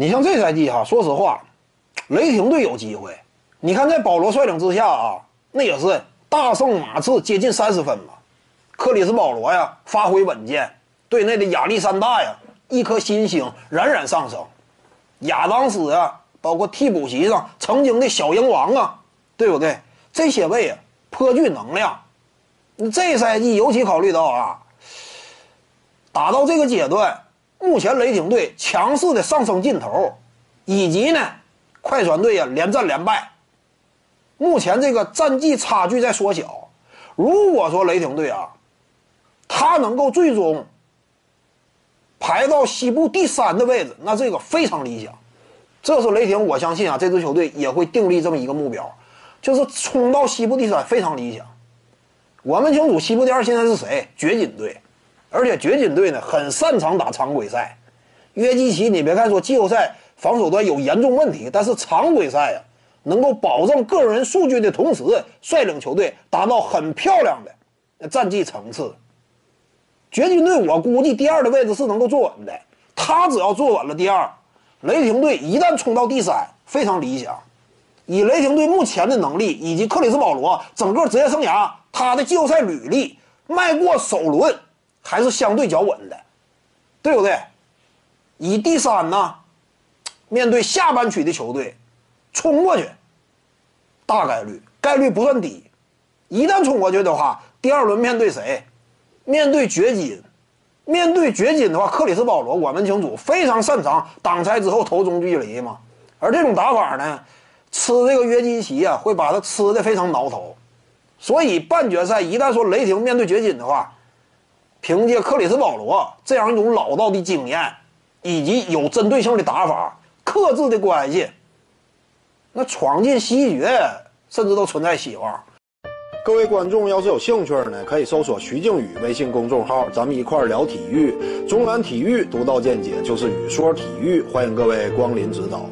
你像这赛季哈，说实话，雷霆队有机会。你看在保罗率领之下啊，那也是大胜马刺，接近三十分吧。克里斯保罗呀，发挥稳健，队内的亚历山大呀，一颗新星冉冉上升。亚当斯啊，包括替补席上曾经的小鹰王啊，对不对？这些位啊，颇具能量。这赛季尤其考虑到啊，打到这个阶段，目前雷霆队强势的上升劲头，以及呢，快船队呀连战连败，目前这个战绩差距在缩小。如果说雷霆队啊，他能够最终排到西部第三的位置，那这个非常理想。这是雷霆，我相信啊，这支球队也会订立这么一个目标，就是冲到西部第三，非常理想。我们清楚西部第二现在是谁？掘金队，而且掘金队呢很擅长打常规赛。约基奇，你别看说季后赛防守端有严重问题，但是常规赛呀能够保证个人数据的同时，率领球队达到很漂亮的战绩层次。掘金队我估计第二的位置是能够坐稳的，他只要坐稳了第二，雷霆队一旦冲到第三，非常理想。以雷霆队目前的能力以及克里斯保罗整个职业生涯。他的季后赛履历迈过首轮还是相对较稳的，对不对？以第三呢，面对下半区的球队冲过去，大概率概率不算低。一旦冲过去的话，第二轮面对谁？面对掘金。面对掘金的话，克里斯保罗我们清楚非常擅长挡拆之后投中距离嘛。而这种打法呢，吃这个约基奇啊，会把他吃的非常挠头。所以半决赛一旦说雷霆面对掘金的话，凭借克里斯保罗这样一种老道的经验，以及有针对性的打法、克制的关系，那闯进西决甚至都存在希望。各位观众要是有兴趣呢，可以搜索徐静宇微信公众号，咱们一块聊体育。中南体育独到见解就是语说体育，欢迎各位光临指导。